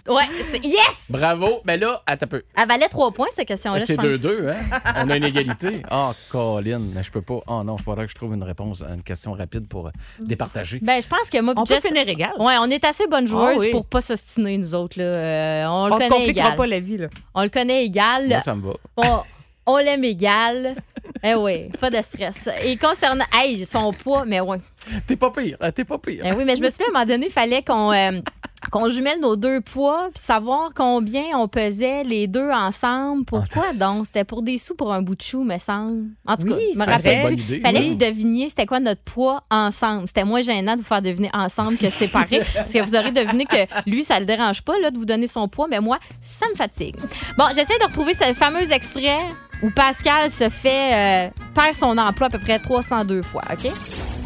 Ouais, c'est- yes! Bravo! Mais là, attends un peu. Elle valait 3 points, cette question-là. C'est pense. 2-2, hein? On a une égalité. Ah, Colin, mais je peux pas. Oh non, il faudrait que je trouve une réponse à une question rapide pour euh, départager. Ben, je pense que moi, On puis peut Jess- finir égal. Ouais, on est assez bonnes joueuses Ah oui. pour pas s'ostiner, nous autres. Là. Euh, on le On ne connaît compliquera égal. pas la vie. Là. On le connaît égal. Moi, ça me va. On, on l'aime égal. eh oui, pas de stress. Et concernant. Hey, son poids, mais ouais. T'es pas pire, hein, t'es pas pire. Eh oui, mais je me souviens, à un moment donné, il fallait qu'on. euh, qu'on jumelle nos deux poids puis savoir combien on pesait les deux ensemble. Pourquoi donc? C'était pour des sous pour un bout de chou, me semble. En tout cas, je me rappelle. idée, fallait que vous deviniez c'était quoi notre poids ensemble. C'était moins gênant de vous faire deviner ensemble que séparés. parce que vous aurez deviné que lui, ça le dérange pas là, de vous donner son poids, mais moi, ça me fatigue. Bon, j'essaie de retrouver ce fameux extrait où Pascal se fait. euh, perd son emploi à peu près 302 fois, OK?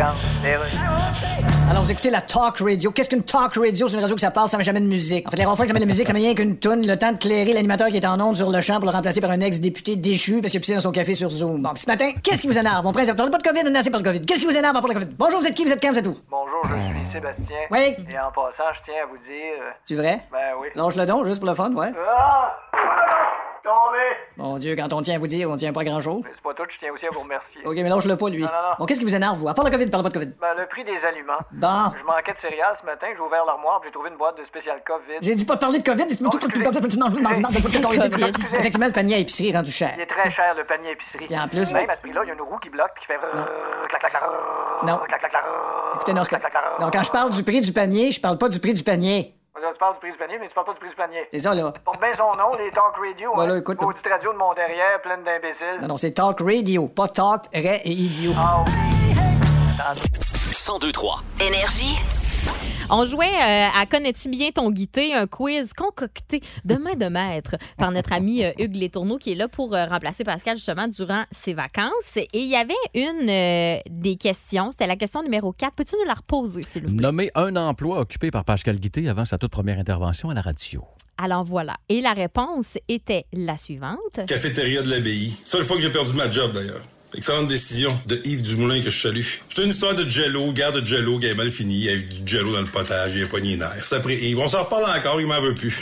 Regarde, les rues. Alors, vous écoutez la talk radio. Qu'est-ce qu'une talk radio? C'est une radio que ça parle, ça met jamais de musique. En fait, les ronflants que ça met de la musique, ça met rien qu'une toune, le temps de clairer l'animateur qui est en onde sur le champ pour le remplacer par un ex-député déchu parce qu'il pissé dans son café sur Zoom. Bon, ce matin, qu'est-ce qui vous énerve? Mon prince, on parle pas de COVID, on est assez par le COVID. Qu'est-ce qui vous énerve à part le COVID? Bonjour, vous êtes qui? Vous êtes quand? Vous êtes où? Bonjour, je suis Sébastien. Oui. Et en passant, je tiens à vous dire. euh, Tu vrai? Ben oui. Lâche le don, juste pour le fun, ouais. Ah! Tombé! Mon Dieu, quand on tient à vous dire, on tient pas à grand-chose. C'est pas tout, je tiens aussi à vous remercier. Ok, mais lâche-le pas, lui. Non, non, non. Bon, qu'est-ce qui vous énerve, vous? À part le COVID, parle pas de COVID. Ben, le prix des aliments. Bon. Je manquais de céréales ce matin, j'ai ouvert l'armoire, j'ai trouvé une boîte de spécial COVID. J'ai dit pas de parler de COVID, c'est tout ça, tu manges, manges, manges, Excusez, manges, manges. Effectivement, le panier à épicerie est rendu cher. Il est très cher, le panier épicerie. Et en plus- Même à ce prix-là, il y a une roue qui bloque, qui fait. Non. Écoutez, non. Donc, quand je parle du prix du panier, je parle pas du prix du panier. Tu parles du panier, mais tu parles pas du panier. C'est ça, là. Porte bien son nom, les talk radio. Voilà, hein. écoute, Maudite radio de mon derrière, pleine d'imbéciles. Non, non, c'est talk radio, pas talk, ray et idiot. Ah, 1023. Énergie. On jouait euh, à Connais-tu bien ton guité, un quiz concocté de main de maître par notre ami euh, Hugues Létourneau qui est là pour euh, remplacer Pascal justement durant ses vacances. Et il y avait une euh, des questions, c'était la question numéro 4. Peux-tu nous la reposer, s'il vous plaît? Nommer un emploi occupé par Pascal Guité avant sa toute première intervention à la radio. Alors voilà. Et la réponse était la suivante. Cafétéria de l'abbaye. Seule fois que j'ai perdu ma job, d'ailleurs. Excellente décision de Yves Dumoulin que je salue. C'est une histoire de jello, guerre de jello qui est mal finie. Il y a eu du jello dans le potage, il a pogné les nerfs. Ça après Yves. On s'en reparle encore, il m'en veut plus.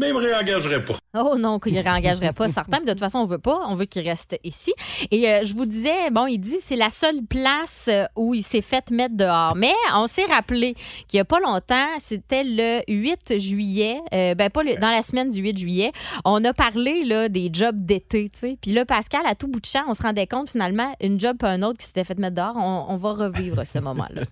Mais il me réengagerait pas. Oh non, qu'il ne réengagerait pas, certain. Mais de toute façon, on veut pas. On veut qu'il reste ici. Et euh, je vous disais, bon, il dit c'est la seule place euh, où il s'est fait mettre dehors. Mais on s'est rappelé qu'il n'y a pas longtemps, c'était le 8 juillet, euh, ben pas dans la semaine du 8 juillet, on a parlé là, des jobs d'été. Puis là, Pascal, à tout bout de champ, on se rendait compte finalement, une job pas un autre qui s'était fait mettre dehors. On va revivre ce moment-là.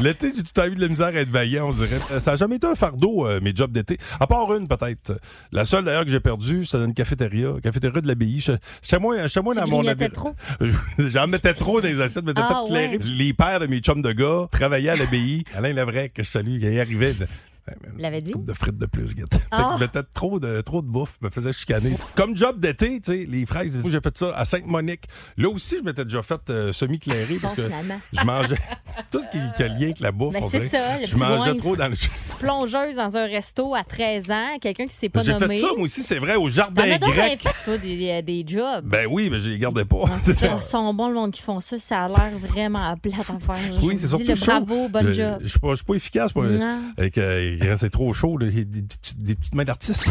L'été, j'ai tout à eu de la misère à être vaillant, on dirait. Euh, Ça n'a jamais été un fardeau, euh, mes jobs d'été. À part une, peut-être. La seule, d'ailleurs, que j'ai perdue, c'était une cafétéria. Cafétéria de l'abbaye. J'étais moins, j'étais moins dans mon... habi- trop? J'en mettais trop dans les assiettes, mais Ah, pas clairé. ouais. Les pères de mes chums de gars travaillaient à l'abbaye. Alain Levrec, que je salue, il arrivait... de- Vous l'avez dit? coupe de frites de plus, Guette. Ah. Mettait trop de, trop de bouffe, me faisait chicaner. Comme job d'été, tu sais, les fraises, j'ai fait ça à Sainte-Monique. Là aussi, je m'étais déjà fait euh, semi-clairé parce que finalement. je mangeais tout ce qui, qui a lien avec la bouffe. Ben, c'est ça, le Je mangeais trop dans le. Plongeuse dans un resto à 13 ans, quelqu'un qui s'est pas J'ai nommé. fait ça, moi aussi, c'est vrai, au T'en jardin as donc bien grec. fait, toi, des, euh, des jobs? Ben oui, mais je les gardais pas. c'est ça. Ils sont bons, le monde qui font ça. Ça a l'air vraiment plate à faire. Je Oui, c'est surtout le bravo, bon Je- job. Je suis pas, je suis pas efficace. Moi, Non. avec, euh, c'est trop chaud, là, des, des petites- des petites mains d'artiste.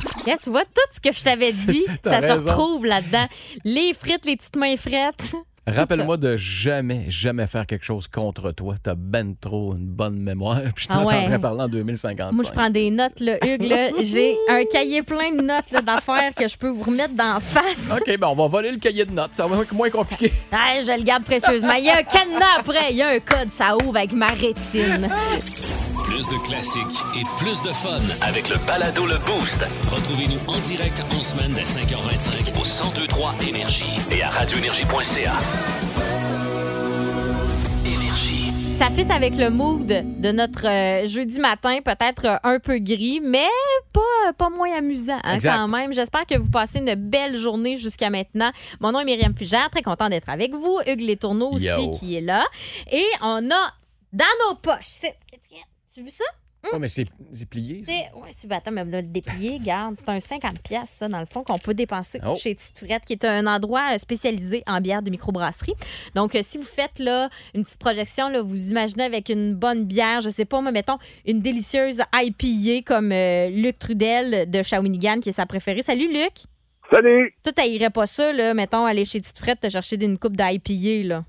Tu vois, tout ce que je t'avais dit, ça se retrouve là-dedans. Les frites, les petites mains frettes. Rappelle-moi de jamais, jamais faire quelque chose contre toi. T'as ben trop une bonne mémoire. Puis je Ah ouais. t'entendrais parler en 2055. Moi, je prends des notes, là, Hugues. là. J'ai un cahier plein de notes d'affaires que je peux vous remettre d'en face. OK, ben on va voler le cahier de notes. Ça va être moins compliqué. Ah, je le garde précieusement. Il y a un cadenas après. Il y a un code, ça ouvre avec ma rétine. Plus de classiques et plus de fun avec le balado Le Boost. Retrouvez-nous en direct en semaine dès 5h25 au 1023 Énergie et à radioénergie.ca. Énergie. Ça fit avec le mood de notre euh, jeudi matin, peut-être euh, un peu gris, mais pas, pas moins amusant hein, quand même. J'espère que vous passez une belle journée jusqu'à maintenant. Mon nom est Myriam Fugère, très content d'être avec vous. Hugues Les Tourneaux aussi Yo. qui est là. Et on a dans nos poches. Tu as vu ça? Ouais, mais c'est plié. C'est, ouais, c'est, ben, attends, mais là, le déplié, garde, c'est un 50 pièces ça, dans le fond, qu'on peut dépenser Oh. chez Tite Frette, qui est un endroit euh, spécialisé en bière de microbrasserie. Donc, euh, si vous faites là, une petite projection, là, vous imaginez avec une bonne bière, je sais pas, moi, mettons, une délicieuse IPA comme euh, Luc Trudel de Shawinigan, qui est sa préférée. Salut, Luc! Salut! Toi, t'haïrais pas ça, là, mettons, aller chez Tite te chercher une coupe d'IPA, là.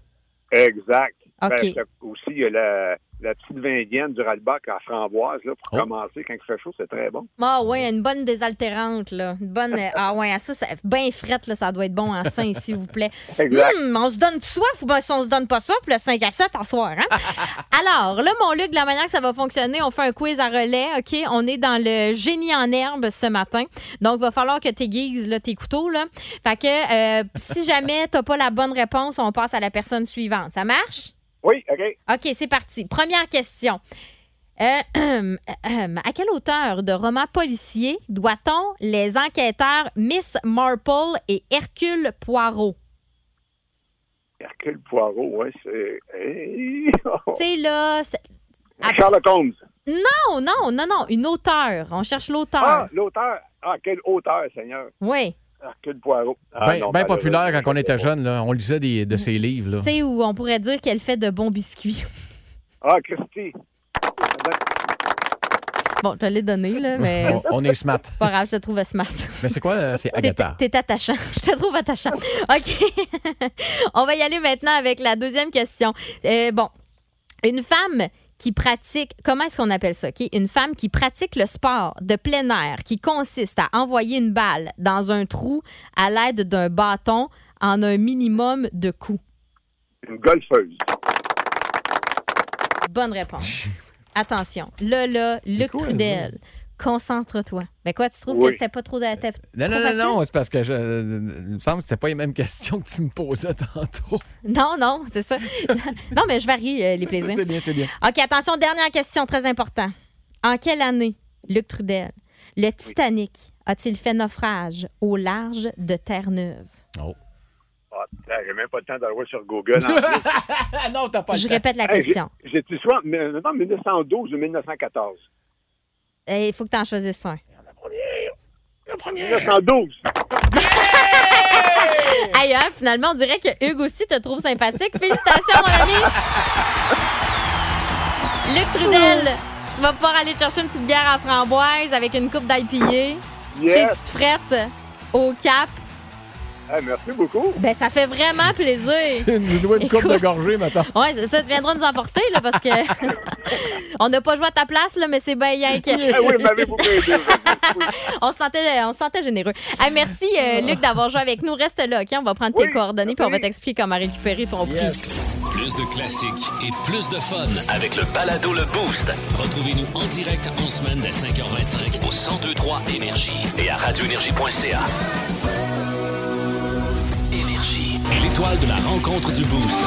Exact. OK. Ben, t'as aussi, il y a la, la petite vindienne du Ralbac à framboise, là, Oh. pour commencer. Quand il fait chaud, c'est très bon. Ah ouais, une bonne désaltérante, là. Une bonne. ah ouais, ça, ça bien frette, là, ça doit être bon en sein, s'il vous plaît. Exact. Hum, on se donne soif ou bien si on se donne pas soif, le 5 à 7 à soir, hein? Alors, là, mon Luc, de la manière que ça va fonctionner, on fait un quiz à relais, OK? On est dans le génie en herbe ce matin. Donc, il va falloir que tu aiguises là, tes couteaux, là. Fait que euh, si jamais t'as pas la bonne réponse, on passe à la personne suivante. Ça marche? Oui, OK. OK, c'est parti. Première question. Euh, à quel auteur de romans policiers doit-on les enquêteurs Miss Marple et Hercule Poirot? Hercule Poirot, ouais, c'est. Hey! Tu sais, là. c'est- Sherlock Holmes. Non, non, non, non. Une auteur. On cherche l'auteur. Ah, l'auteur. Ah, quel auteur, Seigneur. Oui. Hercule Poirot. Ah, Bien non, ben populaire quand on était jeune. Là. On lisait des, de ses livres. Là. Tu sais, où on pourrait dire qu'elle fait de bons biscuits. Ah, Christy. Bon, je te l'ai donné, là, mais. On, on est smart. C'est pas grave, je te trouve smart. Mais c'est quoi? là? C'est Agatha? t'es attachant. Je te trouve attachant. OK. On va y aller maintenant avec la deuxième question. Euh, bon, une femme qui pratique, comment est-ce qu'on appelle ça? OK? Une femme qui pratique le sport de plein air qui consiste à envoyer une balle dans un trou à l'aide d'un bâton en un minimum de coups. Une golfeuse. Bonne réponse. Attention. Là, là, Luc Trudel, concentre-toi. Ben quoi, tu trouves Oui. que c'était pas trop de. c'était Non, trop non, non, facile? non, c'est parce que je, il me semble que c'était pas les mêmes questions que tu me posais tantôt. Non, non, c'est ça. non, mais je varie euh, les plaisirs. C'est bien, c'est bien. OK, attention, dernière question très importante. En quelle année, Luc Trudel, le Titanic a-t-il fait naufrage au large de Terre-Neuve? Oh. Ah, j'ai même pas le temps d'aller voir sur Google. non, t'as pas Je répète la Hey, question. j'ai- J'ai-tu soit mais, non, 1912 ou 1914? Il faut que tu en choisisses un. 1912. Aïe, hein, finalement, on dirait que Hugues aussi te trouve sympathique. Félicitations, mon ami! Luc Trudel, tu vas pouvoir aller te chercher une petite bière à framboise avec une coupe d'IPA Yes. chez Petite Frette au Cap. Hey, merci beaucoup. Ben, ça fait vraiment plaisir. Une doigt de coupe de gorgée, maintenant. Oui, c'est ça, tu viendras nous emporter, là, parce que on n'a pas joué à ta place, là, mais c'est bien que. Ah oui, m'avez beaucoup aidé. on, se sentait, on se sentait généreux. Hey, merci, euh, Luc, d'avoir joué avec nous. Reste là, OK? On va prendre tes coordonnées puis on va t'expliquer comment récupérer ton prix. Plus de classiques et plus de fun avec le balado Le Boost. Retrouvez-nous en direct en semaine dès 5h25 au 1023 Énergie et à radioénergie.ca. L'étoile de la rencontre du Boost.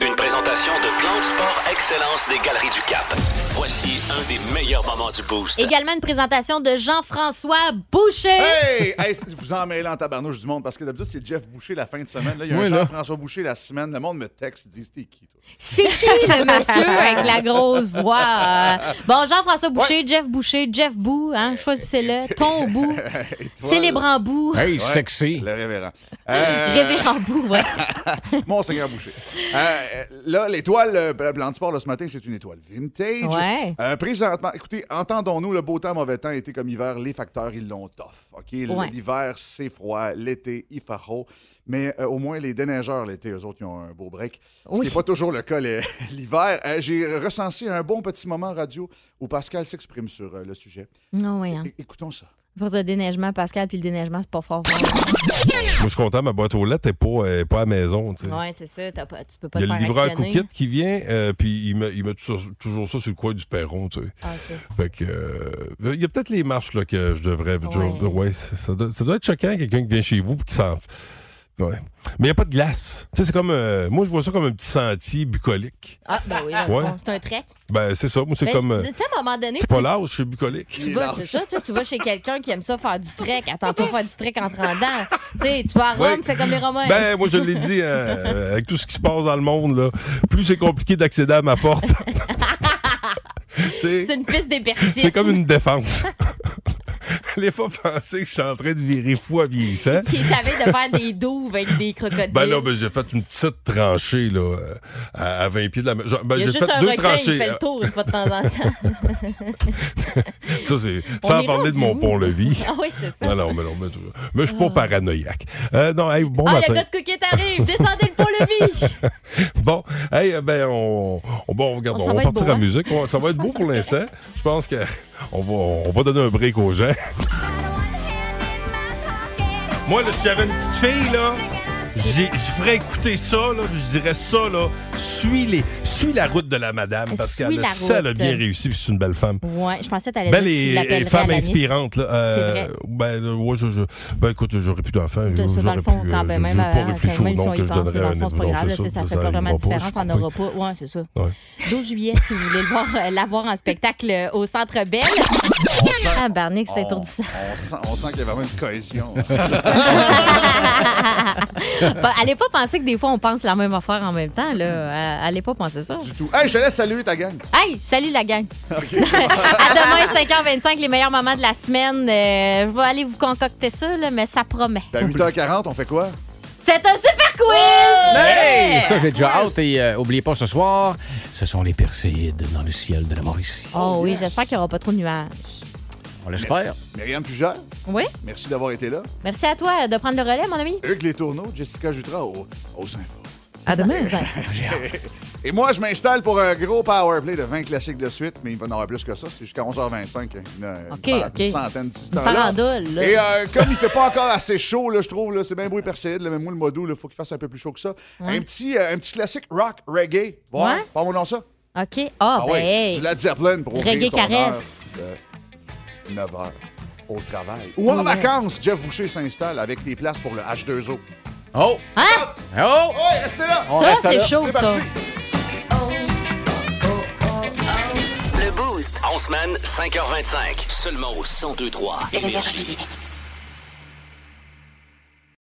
Une présentation de Plan de Sport Excellence des Galeries du Cap. Voici un des meilleurs moments du Boost. Également une présentation de Jean-François Boucher. Hey! Hey, vous en mêlez en tabarnouche du monde parce que d'habitude, c'est Jeff Boucher la fin de semaine. Là, il y a Oui. Jean-François Boucher la semaine. Le monde me texte, dit C'était qui, toi? C'est qui le monsieur avec la grosse voix? Euh, Bon, Jean-François Boucher, Jeff Boucher, Jeff Bou, hein, choisissez-le. Ton Bou, célébrant Bou, Hey, Ouais, sexy. Le révérend. Euh, révérend Bou, ouais. Monseigneur Boucher. Euh, là, l'étoile euh, Blanc de Sport, là, ce matin, c'est une étoile vintage. Ouais. Euh, présentement, écoutez, entendons-nous, le beau temps, mauvais temps, été comme hiver, les facteurs, ils l'ont tough. OK? Ouais. L'hiver, c'est froid. L'été, il fait chaud. Mais euh, au moins, les déneigeurs, l'été, eux autres, ils ont un beau break. Ce qui Oui. n'est pas toujours le cas l'hiver. Euh, J'ai recensé un bon petit moment radio où Pascal s'exprime sur le sujet. Non, oui, hein. É- Écoutons ça. Pour le déneigement, Pascal, puis le déneigement, c'est pas fort. Moi, je suis content, ma boîte aux lettres n'est pas, est pas à la maison. Ouais, c'est ça. t'as pas- tu peux pas Il y a le livreur. Cookit qui vient, euh, puis il met, il met toujours, toujours ça sur le coin du perron, tu sais. Ah. Fait que, euh, il y a peut-être les marches là, que je devrais. Ouais. Ça doit, ça doit être choquant, quelqu'un qui vient chez vous et qui s'en. Ouais. Mais il n'y a pas de glace. Tu sais, c'est comme. euh, moi, je vois ça comme un petit sentier bucolique. Ah, ben oui, dans le Ouais. fond, c'est un trek. Ben, c'est ça. Moi, c'est Ben, comme. euh, Tu sais, à un moment donné, c'est tu- pas l'âge, c'est bucolique. Tu vas, c'est ça, tu sais, tu vas chez quelqu'un qui aime ça faire du trek. Attends-toi faire du trek en te rendant. Tu sais, tu vas à Rome, Ouais. fais comme les Romains. Ben, moi, je l'ai dit, euh, avec tout ce qui se passe dans le monde, là, plus c'est compliqué d'accéder à ma porte. c'est une piste d'épertisme. C'est comme une défense. Les fois penser que je suis en train de virer fou à vieillissant. Qui t'avait de faire des douves avec des crocodiles. Ben là, ben, j'ai fait une petite tranchée là, euh, à, à 20 pieds de la maison. Ben, j'ai juste fait un deux tranchées. il fait le tour une fois de temps en temps. Ça, c'est sans est parler de mon pont-levis. Ah oui, c'est ça. Non, non, mais non, mais, mais je suis pas paranoïaque. Euh, non, hey, bon ah, matin. le gars de arrive, descendez le pont-levis. Bon, hey, euh, ben, on, on, bon, regarde, Oh, on, va être partir beau, en hein? musique. Ça va être beau pour l'instant. Je pense que on va, on va donner un break aux gens. Moi, là, si j'avais une petite fille, là, je ferais écouter ça, là, je dirais ça, là, suis, les, suis la route de la madame, parce Suis qu'elle la a, ça, elle a bien réussi, puis c'est une belle femme. Ouais, je pensais que t'allais Belle dire que tu et, l'appellerais et femme Alanis. inspirante. Là. Euh, C'est vrai. Ben, ouais, je, je- ben, écoute, j'aurais plus d'enfants. De ça, dans le fond, pu, quand euh, ben je- même, j'ai pas euh, réfléchi même si nom on que y je pense, dans donnerais le à fond, un c'est pas grave, ça, fait pas vraiment de différence, ça je n'en aura pas. Ouais, c'est ça. Ouais. 12 juillet, si vous voulez le voir, euh, la voir en spectacle au Centre Belle. Ah, Barnick, c'est On- étourdissant. On sent, on sent qu'il y a vraiment une cohésion. Allez pas penser que des fois, on pense la même affaire en même temps. Là. Euh, Allez pas penser ça. Du tout. Hey, je te laisse saluer ta gang. Hey, salut la gang. à demain, 5h25, les meilleurs moments de la semaine. Euh, je vais aller vous concocter ça, là, mais ça promet. Ben, 8h40, on fait quoi? C'est un super quiz! Hey! Ça, j'ai déjà hâte. Et euh, oubliez pas, ce soir, ce sont les Perséides dans le ciel de la Mauricie. Oh oui, j'espère qu'il n'y aura pas trop de nuages. On l'espère. Myriam Pugère, Oui? merci d'avoir été là. Merci à toi de prendre le relais, mon ami. Hugues Les Tourneaux, Jessica Jutras au, au Saint-Fort. À demain. Et moi, je m'installe pour un gros power play de 20 classiques de suite, mais il va y en avoir plus que ça. C'est jusqu'à 11h25. hein. Une, une OK, par- OK. une centaine d'ici Une là. Et euh, comme il fait pas encore assez chaud, là, je trouve, là, c'est bien beau et perséide, même moi, le mois d'août, il faut qu'il fasse un peu plus chaud que ça. Ouais. Un, petit, euh, un petit classique rock, reggae. Bon, Ouais. parle-moi dans ça. OK. Ah, ben, ouais, hey. Du Led Zeppelin pour Reggae caresse. heure de 9 h au travail. Ou en Yes. vacances, Jeff Boucher s'installe avec des places pour le H2O. Oh! Hein? Oh! Ouais, restez là! On Ça, reste c'est là. chaud, C'est ça. parti. Le Boost. En semaine, 5h25. Seulement au 1023 Énergie.